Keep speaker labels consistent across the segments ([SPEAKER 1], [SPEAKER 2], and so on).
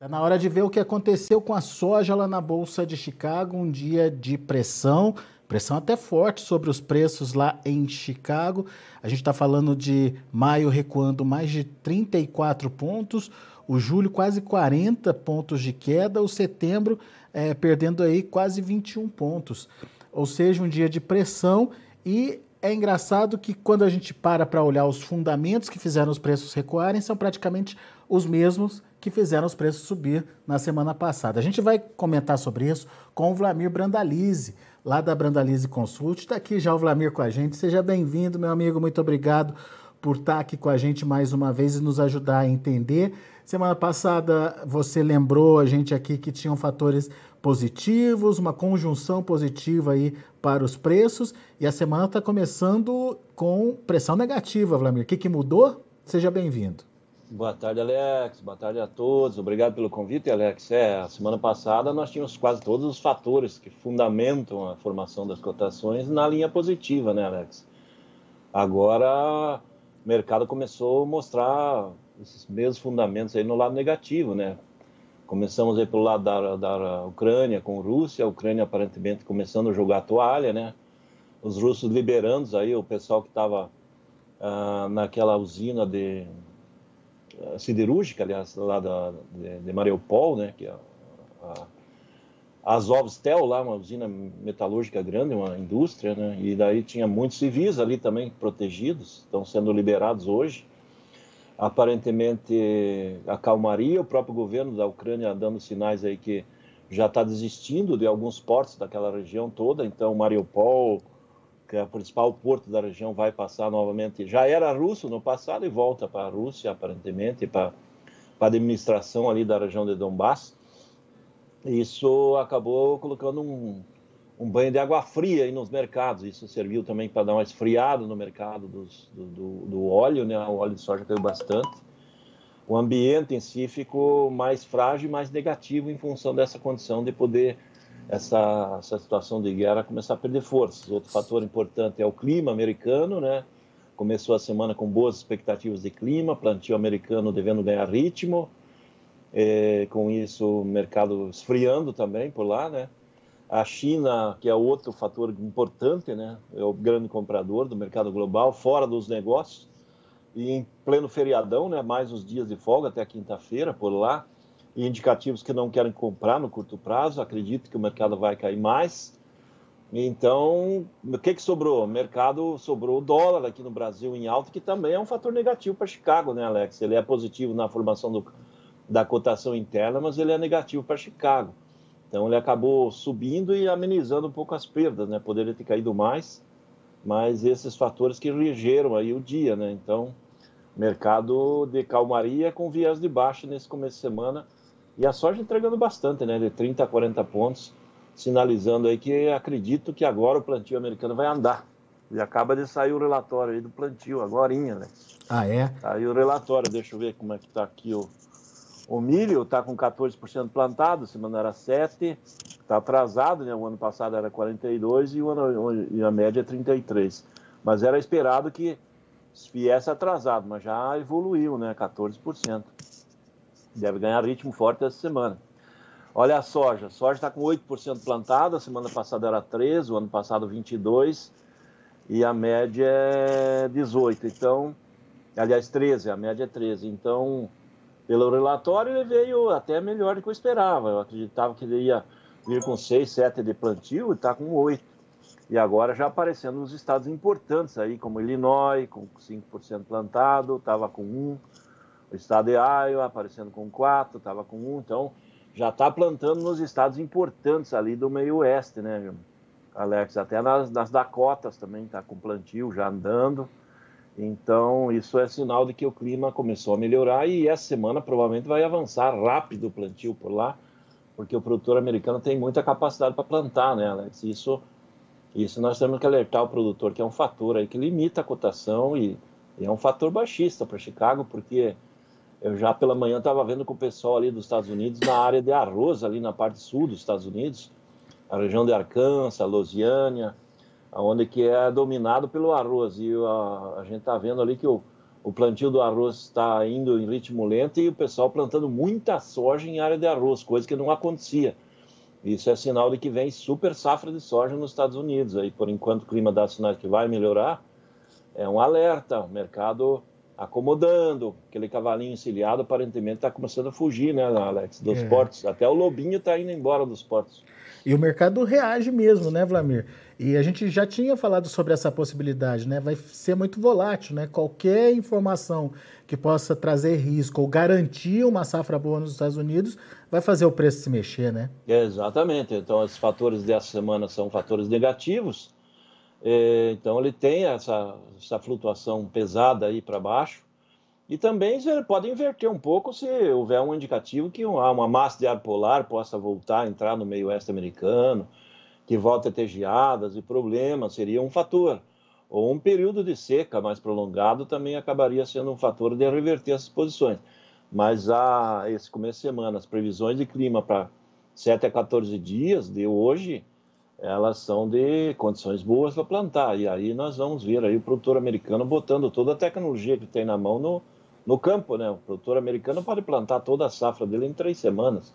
[SPEAKER 1] Está na hora de ver o que aconteceu com a soja lá na Bolsa de Chicago, um dia de pressão, pressão até forte sobre os preços lá em Chicago. A gente está falando de maio recuando mais de 34 pontos, o julho quase 40 pontos de queda, o setembro é, perdendo aí quase 21 pontos. Ou seja, um dia de pressão e é engraçado que quando a gente para para olhar os fundamentos que fizeram os preços recuarem, são praticamente os mesmos que fizeram os preços subir na semana passada. A gente vai comentar sobre isso com o Vlamir Brandalize, lá da Brandalize Consult. Está aqui já o Vlamir com a gente. Seja bem-vindo, meu amigo. Muito obrigado por estar aqui com a gente mais uma vez e nos ajudar a entender. Semana passada você lembrou a gente aqui que tinham fatores positivos, uma conjunção positiva aí para os preços e a semana está começando com pressão negativa, Vlamir. O que, que mudou? Seja bem-vindo.
[SPEAKER 2] Boa tarde, Alex. Boa tarde a todos. Obrigado pelo convite, Alex. É, a semana passada nós tínhamos quase todos os fatores que fundamentam a formação das cotações na linha positiva, né, Alex? Agora o mercado começou a mostrar esses mesmos fundamentos aí no lado negativo, né? Começamos aí pelo lado da, da Ucrânia com a Rússia, a Ucrânia aparentemente começando a jogar a toalha, né? Os russos liberando aí o pessoal que estava ah, naquela usina de siderúrgica, aliás, lá da, de, de Mariupol, né, que é a, a Azovstal, lá, uma usina metalúrgica grande, uma indústria, né, e daí tinha muitos civis ali também protegidos, estão sendo liberados hoje. Aparentemente, a calmaria, o próprio governo da Ucrânia dando sinais aí que já está desistindo de alguns portos daquela região toda, então Mariupol, que é o principal porto da região, vai passar novamente. Já era russo no passado e volta para a Rússia, aparentemente, para, a administração ali da região de Donbass. Isso acabou colocando um, um banho de água fria aí nos mercados. Isso serviu também para dar uma esfriada no mercado dos, do, do, do óleo, né? O óleo de soja caiu bastante. O ambiente em si ficou mais frágil mais negativo em função dessa condição de poder essa, essa situação de guerra começar a perder forças. Outro fator importante é o clima americano, né? Começou a semana com boas expectativas de clima, plantio americano devendo ganhar ritmo, é, com isso o mercado esfriando também por lá, né? A China, que é outro fator importante, né? É o grande comprador do mercado global, fora dos negócios, e em pleno feriadão, né? Mais os dias de folga até quinta-feira por lá e indicativos que não querem comprar no curto prazo. Acredito que o mercado vai cair mais. Então, o que, que sobrou? O mercado sobrou o dólar aqui no Brasil em alta, que também é um fator negativo para Chicago, né, Alex? Ele é positivo na formação do, da cotação interna, mas ele é negativo para Chicago. Então, ele acabou subindo e amenizando um pouco as perdas, né? Poderia ter caído mais, mas esses fatores que regeram aí o dia, né? Então, mercado de calmaria com viés de baixa nesse começo de semana e a soja entregando bastante, né? De 30 a 40 pontos, sinalizando aí que acredito que agora o plantio americano vai andar. E acaba de sair o relatório aí do plantio, agora, né?
[SPEAKER 1] Ah, é?
[SPEAKER 2] Aí o relatório, deixa eu ver como é que tá aqui o, o milho, tá com 14% plantado, semana era 7, tá atrasado, né? O ano passado era 42 e, o ano, e a média é 33. Mas era esperado que viesse atrasado, mas já evoluiu, né? 14% deve ganhar ritmo forte essa semana. Olha a soja, a soja está com 8% plantada, a semana passada era 13, o ano passado 22 e a média é 18. Então, aliás, 13, a média é 13. Então, pelo relatório, ele veio até melhor do que eu esperava. Eu acreditava que ele ia vir com 6, 7 de plantio e está com 8. E agora já aparecendo nos estados importantes aí, como Illinois, com 5% plantado, estava com 1, o estado de Iowa aparecendo com quatro, estava com um, então já está plantando nos estados importantes ali do meio oeste, né, Alex? Até nas, nas Dakotas também está com plantio já andando. Então, isso é sinal de que o clima começou a melhorar e essa semana provavelmente vai avançar rápido o plantio por lá, porque o produtor americano tem muita capacidade para plantar, né, Alex? Isso, isso nós temos que alertar o produtor, que é um fator aí que limita a cotação e, e é um fator baixista para Chicago, porque eu já pela manhã estava vendo com o pessoal ali dos Estados Unidos na área de arroz, ali na parte sul dos Estados Unidos, a região de Arkansas, Louisiana, onde que é dominado pelo arroz. E a, a gente está vendo ali que o, o plantio do arroz está indo em ritmo lento e o pessoal plantando muita soja em área de arroz, coisa que não acontecia. Isso é sinal de que vem super safra de soja nos Estados Unidos. Aí, por enquanto, o clima dá sinais que vai melhorar. É um alerta, o mercado acomodando. Aquele cavalinho encilhado aparentemente está começando a fugir, né, Alex, dos é. portos. Até o lobinho está indo embora dos portos.
[SPEAKER 1] E o mercado reage mesmo, né, Vlamir? E a gente já tinha falado sobre essa possibilidade, né? Vai ser muito volátil, né? Qualquer informação que possa trazer risco ou garantir uma safra boa nos Estados Unidos vai fazer o preço se mexer, né?
[SPEAKER 2] Exatamente. Então, os fatores dessa semana são fatores negativos. É, então, ele tem essa, essa flutuação pesada aí para baixo. E também ele pode inverter um pouco se houver um indicativo que uma, uma massa de ar polar possa voltar a entrar no meio oeste americano, que volte a ter geadas e problemas, seria um fator. Ou um período de seca mais prolongado também acabaria sendo um fator de reverter essas posições. Mas a esse começo de semana, as previsões de clima para 7 a 14 dias de hoje, elas são de condições boas para plantar. E aí nós vamos ver aí o produtor americano botando toda a tecnologia que tem na mão no, no campo, né? O produtor americano pode plantar toda a safra dele em três semanas.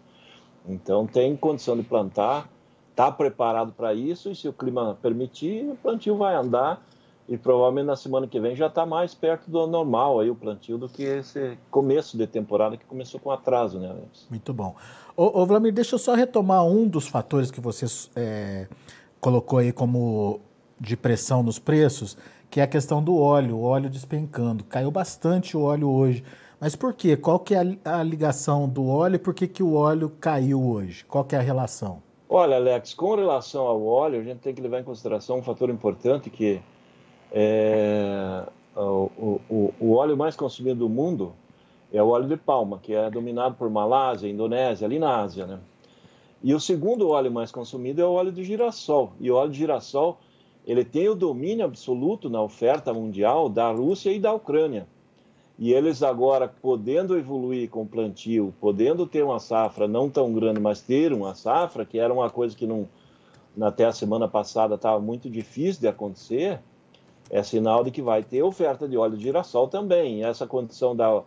[SPEAKER 2] Então tem condição de plantar, está preparado para isso e se o clima permitir, o plantio vai andar e provavelmente na semana que vem já está mais perto do normal aí o plantio do que esse começo de temporada que começou com atraso, né, Alex?
[SPEAKER 1] Muito bom. Ô, ô Vlamir, deixa eu só retomar um dos fatores que você é, colocou aí como de pressão nos preços, que é a questão do óleo, o óleo despencando. Caiu bastante o óleo hoje. Mas por quê? Qual que é a, a ligação do óleo e por que, que o óleo caiu hoje? Qual que é a relação?
[SPEAKER 2] Olha, Alex, com relação ao óleo, a gente tem que levar em consideração um fator importante que é, o, o, o óleo mais consumido do mundo é o óleo de palma, que é dominado por Malásia, Indonésia, ali na Ásia, né? E o segundo óleo mais consumido é o óleo de girassol. E o óleo de girassol ele tem o domínio absoluto na oferta mundial da Rússia e da Ucrânia. E eles agora, podendo evoluir com plantio, podendo ter uma safra não tão grande, mas ter uma safra, que era uma coisa que não, até a semana passada estava muito difícil de acontecer, é sinal de que vai ter oferta de óleo de girassol também. Essa condição da,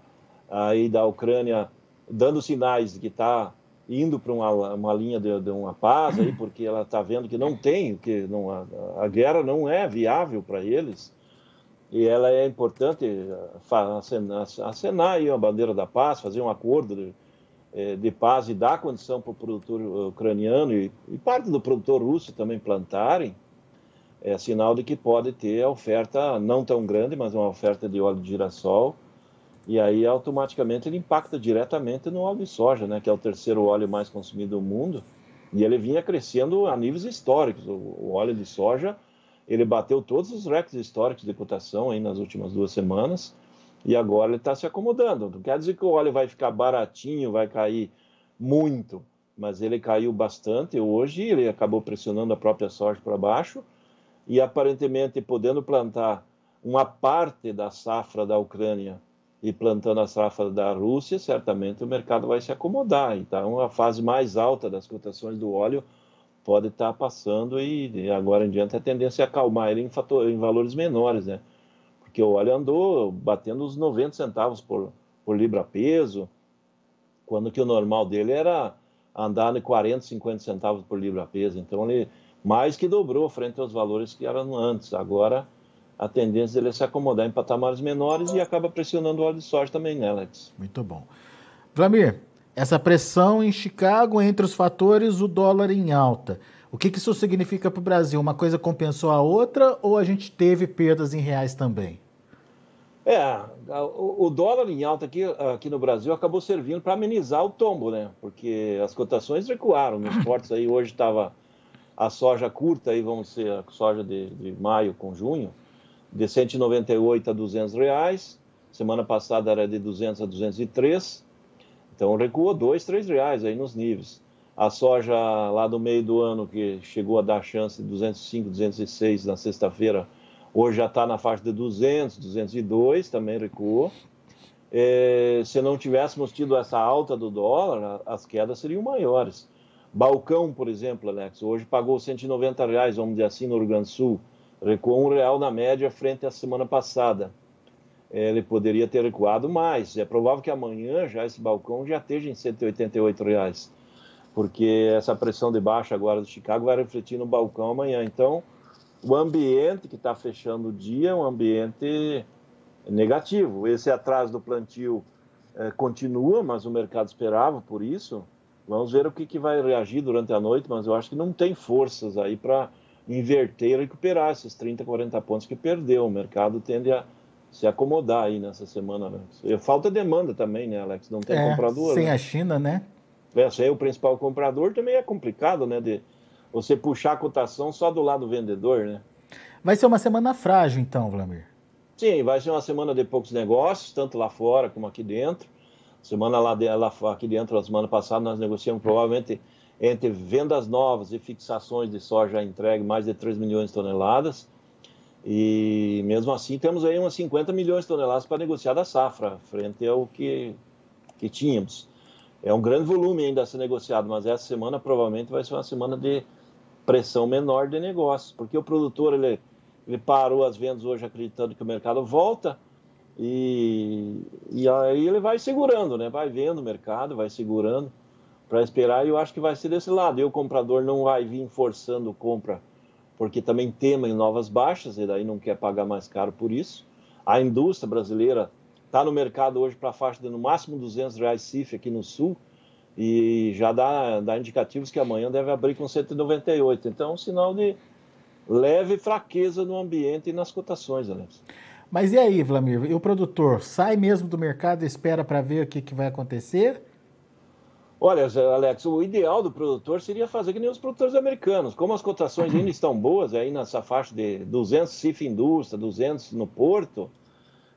[SPEAKER 2] aí da Ucrânia dando sinais de que está indo para uma, uma linha de, de, uma paz aí, porque ela está vendo que não tem, que não, a, a guerra não é viável para eles, e ela é importante acenar, acenar aí a bandeira da paz, fazer um acordo de, é, de paz e dar condição para o produtor ucraniano e, e, parte do produtor russo também plantarem, é sinal de que pode ter oferta não tão grande, mas uma oferta de óleo de girassol, e aí automaticamente ele impacta diretamente no óleo de soja, né, que é o terceiro óleo mais consumido do mundo, e ele vinha crescendo a níveis históricos. O, o óleo de soja, ele bateu todos os recordes históricos de cotação aí nas últimas duas semanas, e agora ele está se acomodando. Não quer dizer que o óleo vai ficar baratinho, vai cair muito, mas ele caiu bastante. Hoje, ele acabou pressionando a própria soja para baixo, e aparentemente podendo plantar uma parte da safra da Ucrânia e plantando a safra da Rússia, certamente o mercado vai se acomodar. Então, a fase mais alta das cotações do óleo pode estar passando e agora em diante a tendência é acalmar ele em, fator, em valores menores, né? Porque o óleo andou batendo os 90 centavos por, por libra-peso, quando que o normal dele era andar em 40, 50 centavos por libra-peso. Então, ele mais que dobrou frente aos valores que eram antes. Agora, a tendência dele é se acomodar em patamares menores e acaba pressionando o óleo de soja também, né, Alex?
[SPEAKER 1] Muito bom. Vlamir, essa pressão em Chicago, entre os fatores, o dólar em alta. O que, que isso significa para o Brasil? Uma coisa compensou a outra ou a gente teve perdas em reais também?
[SPEAKER 2] É, o dólar em alta aqui, aqui no Brasil acabou servindo para amenizar o tombo, né? Porque as cotações recuaram nos portos aí. Hoje estava a soja curta, aí vamos ser a soja de, de maio com junho, de 198 a 200 reais. Semana passada era de 200 a 203. Então recuou 2, 3 reais aí nos níveis. A soja lá do meio do ano, que chegou a dar chance de 205, 206 na sexta-feira, hoje já está na faixa de 200, 202, também recuou. É, se não tivéssemos tido essa alta do dólar, as quedas seriam maiores. Balcão, por exemplo, Alex, hoje pagou 190 reais, vamos dizer assim, no Rio Grande do Sul. Recuou um real na média frente à semana passada. ele poderia ter recuado mais. É provável que amanhã já esse balcão já esteja em 188 reais, porque essa pressão de baixa agora do Chicago vai refletir no balcão amanhã. Então, o ambiente que está fechando o dia é um ambiente negativo. Esse atraso do plantio é, continua, mas o mercado esperava por isso. Vamos ver o que, que vai reagir durante a noite, mas eu acho que não tem forças aí para inverter e recuperar esses 30, 40 pontos que perdeu. O mercado tende a se acomodar aí nessa semana, Alex. E falta demanda também, né, Alex? Não tem é, comprador.
[SPEAKER 1] Sem
[SPEAKER 2] né?
[SPEAKER 1] a China, né?
[SPEAKER 2] É, se é o principal comprador, também é complicado, né? De você puxar a cotação só do lado vendedor, né?
[SPEAKER 1] Vai ser uma semana frágil, então, Vlamir.
[SPEAKER 2] Sim, vai ser uma semana de poucos negócios, tanto lá fora como aqui dentro. Semana lá, de, aqui dentro, a semana passada, nós negociamos provavelmente entre vendas novas e fixações de soja entregue mais de 3 milhões de toneladas. E mesmo assim temos aí umas 50 milhões de toneladas para negociar da safra, frente ao que, que tínhamos. É um grande volume ainda a ser negociado, mas essa semana provavelmente vai ser uma semana de pressão menor de negócios, porque o produtor ele, ele parou as vendas hoje acreditando que o mercado volta e, e aí ele vai segurando, né? vai vendo o mercado, vai segurando para esperar e eu acho que vai ser desse lado. E o comprador não vai vir forçando compra porque também tema em novas baixas e daí não quer pagar mais caro por isso. A indústria brasileira está no mercado hoje para faixa de no máximo 200 reais CIF aqui no Sul e já dá, dá indicativos que amanhã deve abrir com 198. Então, um sinal de leve fraqueza no ambiente e nas cotações, Alex.
[SPEAKER 1] Mas e aí, Vlamir? E o produtor sai mesmo do mercado e espera para ver o que, que vai acontecer?
[SPEAKER 2] Olha, Alex, o ideal do produtor seria fazer que nem os produtores americanos. Como as cotações ainda estão boas, aí nessa faixa de 200 CIF indústria, 200 no porto,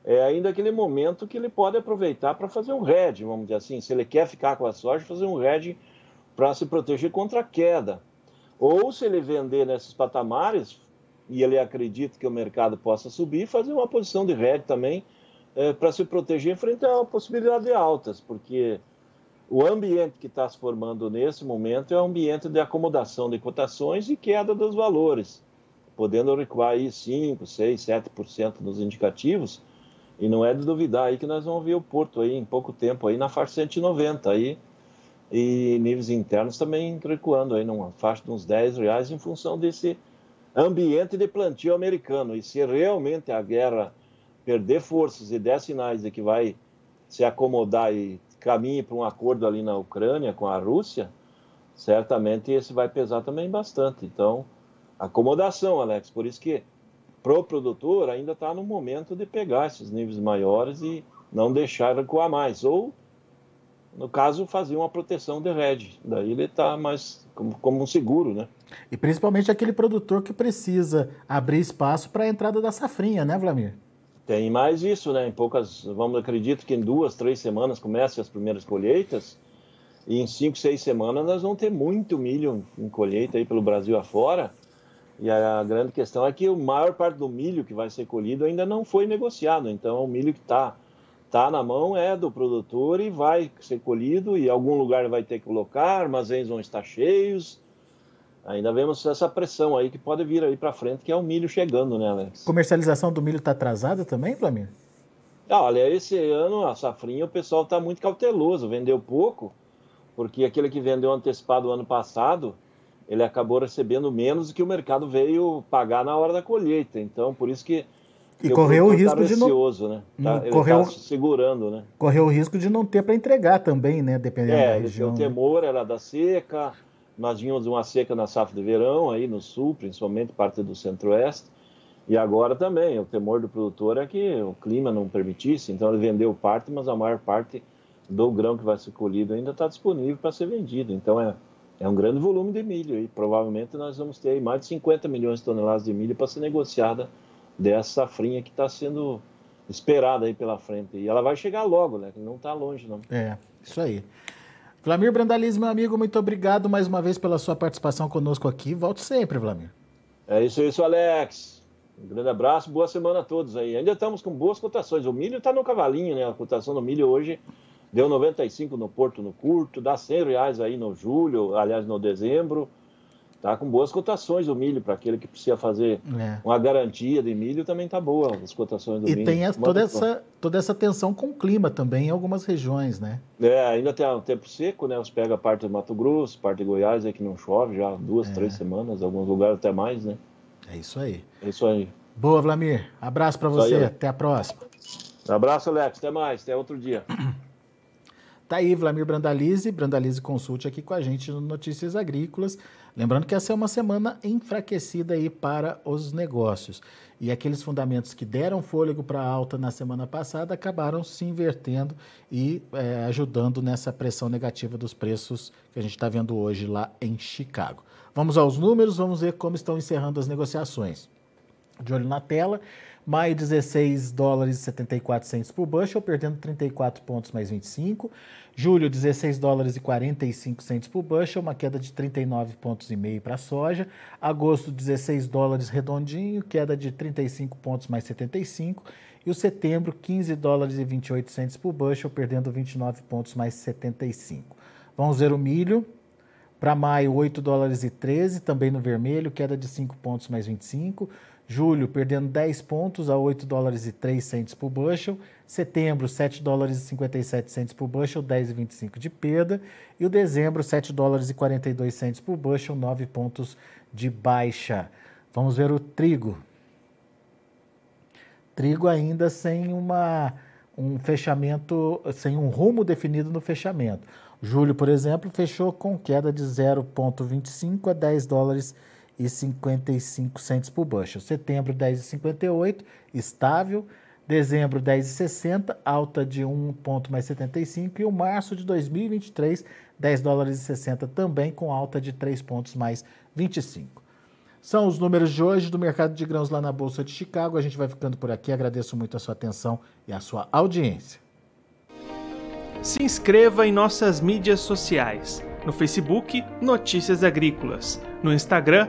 [SPEAKER 2] é ainda aquele momento que ele pode aproveitar para fazer um hedge, vamos dizer assim. Se ele quer ficar com a soja, fazer um hedge para se proteger contra a queda. Ou se ele vender nesses patamares e ele acredita que o mercado possa subir, fazer uma posição de hedge também é, para se proteger frente à possibilidade de altas, porque o ambiente que está se formando nesse momento é um ambiente de acomodação de cotações e queda dos valores, podendo recuar aí 5, 6, 7% nos indicativos, e não é de duvidar aí que nós vamos ver o Porto aí em pouco tempo aí na faixa 190 aí, e níveis internos também recuando aí numa faixa de uns 10 reais em função desse ambiente de plantio americano. E se realmente a guerra perder forças e der sinais de que vai se acomodar e caminhe para um acordo ali na Ucrânia com a Rússia, certamente esse vai pesar também bastante. Então, acomodação, Alex. Por isso que pro produtor ainda está no momento de pegar esses níveis maiores e não deixar recuar mais. Ou, no caso, fazer uma proteção de rede. Daí ele está mais como, como, um seguro, né?
[SPEAKER 1] E principalmente aquele produtor que precisa abrir espaço para a entrada da safrinha, né, Vlamir?
[SPEAKER 2] Tem mais isso, né? Em poucas, vamos acredito que em duas, três semanas comecem as primeiras colheitas e em cinco, seis semanas nós vamos ter muito milho em colheita aí pelo Brasil afora. E a grande questão é que a maior parte do milho que vai ser colhido ainda não foi negociado. Então, o milho que está tá na mão é do produtor e vai ser colhido e algum lugar vai ter que colocar, armazéns vão estar cheios ainda vemos essa pressão aí que pode vir aí para frente, que é o milho chegando, né, Alex?
[SPEAKER 1] Comercialização do milho está atrasada também, Flamir?
[SPEAKER 2] Ah, olha, esse ano a safrinha o pessoal está muito cauteloso, vendeu pouco, porque aquele que vendeu antecipado ano passado, ele acabou recebendo menos do que o mercado veio pagar na hora da colheita. Então, por isso que
[SPEAKER 1] e correu o risco de não,
[SPEAKER 2] né? Tá, correu, segurando, né?
[SPEAKER 1] Correu o risco de não ter para entregar também, né? Dependendo é, da região.
[SPEAKER 2] O temor era da seca, nós vínhamos uma seca na safra de verão, aí no sul, principalmente parte do centro-oeste, e agora também, o temor do produtor é que o clima não permitisse, então ele vendeu parte, mas a maior parte do grão que vai ser colhido ainda está disponível para ser vendido. Então é, é um grande volume de milho e provavelmente nós vamos ter mais de 50 milhões de toneladas de milho para ser negociada dessa safrinha que está sendo esperada aí pela frente. E ela vai chegar logo, né? Não está longe, não.
[SPEAKER 1] É, isso aí. Vlamir Brandaliz, meu amigo, muito obrigado mais uma vez pela sua participação conosco aqui. Volte sempre, Vlamir.
[SPEAKER 2] É isso, é isso, Alex. Um grande abraço, boa semana a todos aí. Ainda estamos com boas cotações. O milho está no cavalinho, né? A cotação do milho hoje deu 95 no Porto no curto, dá 100 reais aí no julho, aliás, no dezembro. Tá com boas cotações o milho, para aquele que precisa fazer é. uma garantia de milho, também tá boa as cotações do
[SPEAKER 1] e
[SPEAKER 2] milho.
[SPEAKER 1] E tem a, toda, essa, toda essa tensão com o clima também em algumas regiões, né?
[SPEAKER 2] É, ainda tem o tempo seco, né? Os pega parte do Mato Grosso, parte de Goiás, aí que não chove já duas, é. três semanas, alguns lugares até mais, né?
[SPEAKER 1] É isso aí.
[SPEAKER 2] É isso aí.
[SPEAKER 1] Boa, Vlamir. Abraço para você. Até a próxima.
[SPEAKER 2] Abraço, Alex. Até mais. Até outro dia.
[SPEAKER 1] Tá aí, Vlamir Brandalize, Brandalize Consulte aqui com a gente no Notícias Agrícolas. Lembrando que essa é uma semana enfraquecida aí para os negócios. E aqueles fundamentos que deram fôlego para alta na semana passada acabaram se invertendo e é, ajudando nessa pressão negativa dos preços que a gente está vendo hoje lá em Chicago. Vamos aos números, vamos ver como estão encerrando as negociações. De olho na tela, Maio, 16 dólares e 74 centos por bushel, perdendo 34 pontos mais 25. Julho, 16 dólares e 45 centos por bushel, uma queda de 39 pontos e meio para a soja. Agosto, 16 dólares redondinho, queda de 35 pontos mais 75. E o setembro, 15 dólares e 28 centos por bushel, perdendo 29 pontos mais 75. Vamos ver o milho. Para maio, 8 dólares e 13, também no vermelho, queda de 5 pontos mais 25. Julho, perdendo 10 pontos a 8 dólares e 3 centos por bushel. Setembro, 7 dólares e 57 centos por bushel, 10,25 de perda. E o dezembro, 7 dólares e 42 centos por bushel, 9 pontos de baixa. Vamos ver o trigo. Trigo ainda sem uma, um fechamento, sem um rumo definido no fechamento. Julho, por exemplo, fechou com queda de 0,25 a 10 dólares e e 55 centos por bushel. Setembro 10,58, estável. Dezembro 10,60, alta de 1 ponto mais 75 e o março de 2023 10 dólares e 60 também com alta de 3 pontos mais 25. São os números de hoje do mercado de grãos lá na Bolsa de Chicago. A gente vai ficando por aqui. Agradeço muito a sua atenção e a sua audiência.
[SPEAKER 3] Se inscreva em nossas mídias sociais. No Facebook, Notícias Agrícolas. No Instagram,